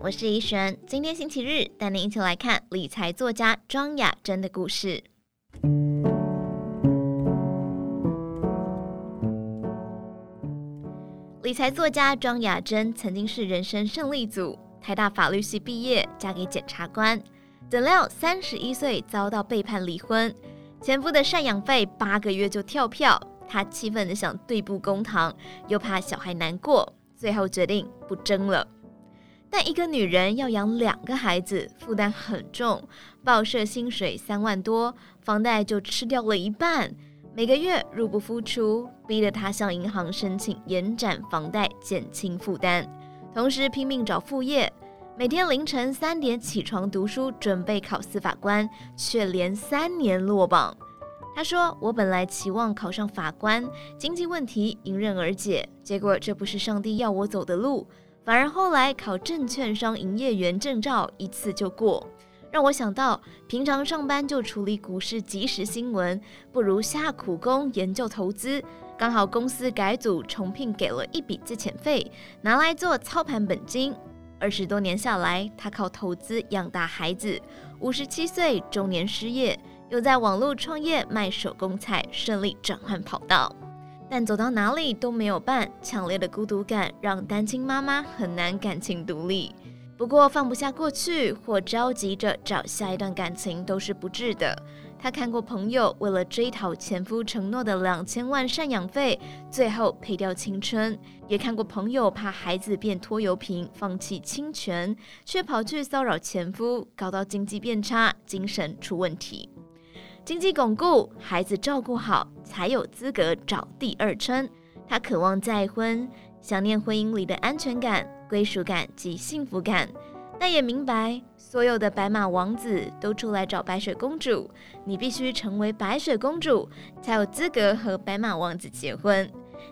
我是怡璇。今天星期日，带您一起来看理财作家庄雅珍的故事。理财作家庄雅珍曾经是人生胜利组，台大法律系毕业，嫁给检察官。怎料三十一岁遭到背叛离婚，前夫的赡养费八个月就跳票，她气愤的想对簿公堂，又怕小孩难过，最后决定不争了。但一个女人要养两个孩子，负担很重，报社薪水三万多，房贷就吃掉了一半，每个月入不敷出，逼得她向银行申请延展房贷，减轻负担，同时拼命找副业，每天凌晨三点起床读书，准备考司法官，却连三年落榜。她说：“我本来期望考上法官，经济问题迎刃而解，结果这不是上帝要我走的路。”反而后来考证券商营业员证照一次就过，让我想到平常上班就处理股市即时新闻，不如下苦功研究投资。刚好公司改组重聘，给了一笔自遣费，拿来做操盘本金。二十多年下来，他靠投资养大孩子。五十七岁中年失业，又在网络创业卖手工菜，顺利转换跑道。但走到哪里都没有伴，强烈的孤独感让单亲妈妈很难感情独立。不过放不下过去或着急着找下一段感情都是不智的。她看过朋友为了追讨前夫承诺的两千万赡养费，最后赔掉青春；也看过朋友怕孩子变拖油瓶，放弃亲权，却跑去骚扰前夫，搞到经济变差，精神出问题。经济巩固，孩子照顾好，才有资格找第二春。她渴望再婚，想念婚姻里的安全感、归属感及幸福感，但也明白所有的白马王子都出来找白雪公主，你必须成为白雪公主，才有资格和白马王子结婚。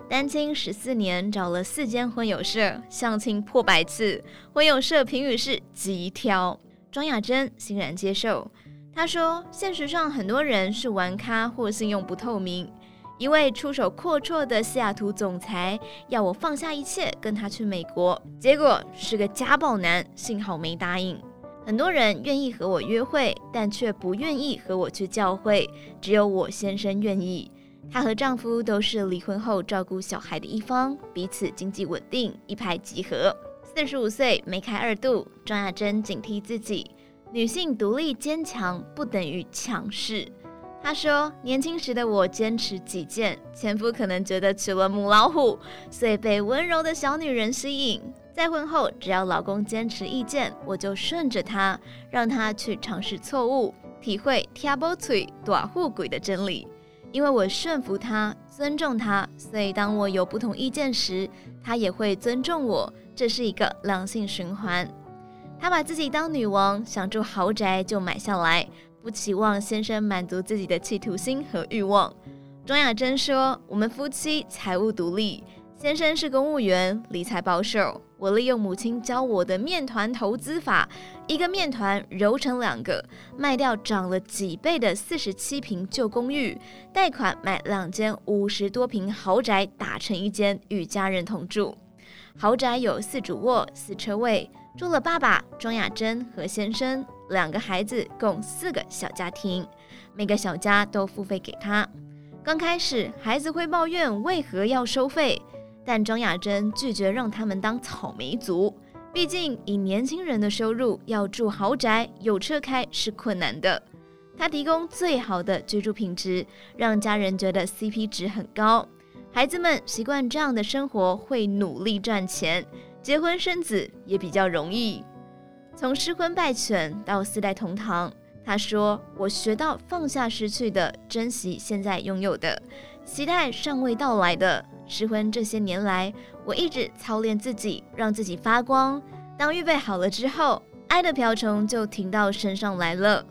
单亲十四年，找了四间婚友社，相亲破百次，婚友社评语是极挑。庄雅珍欣然接受。他说：“现实上，很多人是玩咖或信用不透明。一位出手阔绰的西雅图总裁要我放下一切跟他去美国，结果是个家暴男，幸好没答应。很多人愿意和我约会，但却不愿意和我去教会，只有我先生愿意。她和丈夫都是离婚后照顾小孩的一方，彼此经济稳定，一拍即合。四十五岁梅开二度，庄雅珍警惕自己。”女性独立坚强不等于强势。她说：“年轻时的我坚持己见，前夫可能觉得娶了母老虎，所以被温柔的小女人吸引。再婚后，只要老公坚持意见，我就顺着他，让他去尝试错误，体会‘听无嘴，大富贵’的真理。因为我顺服他，尊重他，所以当我有不同意见时，他也会尊重我。这是一个良性循环。”她把自己当女王，想住豪宅就买下来，不期望先生满足自己的企图心和欲望。庄雅珍说：“我们夫妻财务独立，先生是公务员，理财保守。我利用母亲教我的面团投资法，一个面团揉成两个，卖掉涨了几倍的四十七平旧公寓，贷款买两间五十多平豪宅，打成一间与家人同住。豪宅有四主卧、四车位。”住了爸爸庄雅珍和先生两个孩子，共四个小家庭，每个小家都付费给他。刚开始孩子会抱怨为何要收费，但庄雅珍拒绝让他们当草莓族。毕竟以年轻人的收入要住豪宅有车开是困难的。他提供最好的居住品质，让家人觉得 CP 值很高。孩子们习惯这样的生活，会努力赚钱。结婚生子也比较容易，从失婚败犬到四代同堂，他说：“我学到放下失去的，珍惜现在拥有的，期待尚未到来的。失婚这些年来，我一直操练自己，让自己发光。当预备好了之后，爱的瓢虫就停到身上来了。”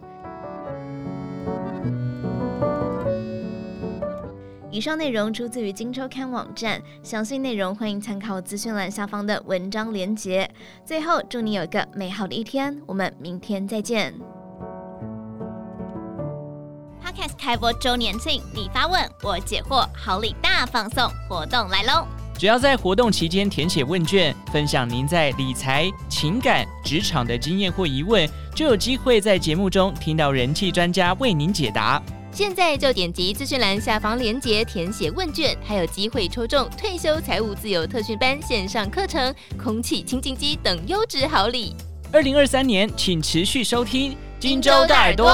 以上内容出自于《金周刊》网站，详细内容欢迎参考资讯栏下方的文章连结。最后，祝你有一个美好的一天，我们明天再见。Podcast 开播周年庆，你发问，我解惑，好礼大放送活动来喽！只要在活动期间填写问卷，分享您在理财、情感、职场的经验或疑问，就有机会在节目中听到人气专家为您解答。现在就点击资讯栏下方链接填写问卷，还有机会抽中退休财务自由特训班线上课程、空气清净机等优质好礼。二零二三年，请持续收听《金州大耳朵》。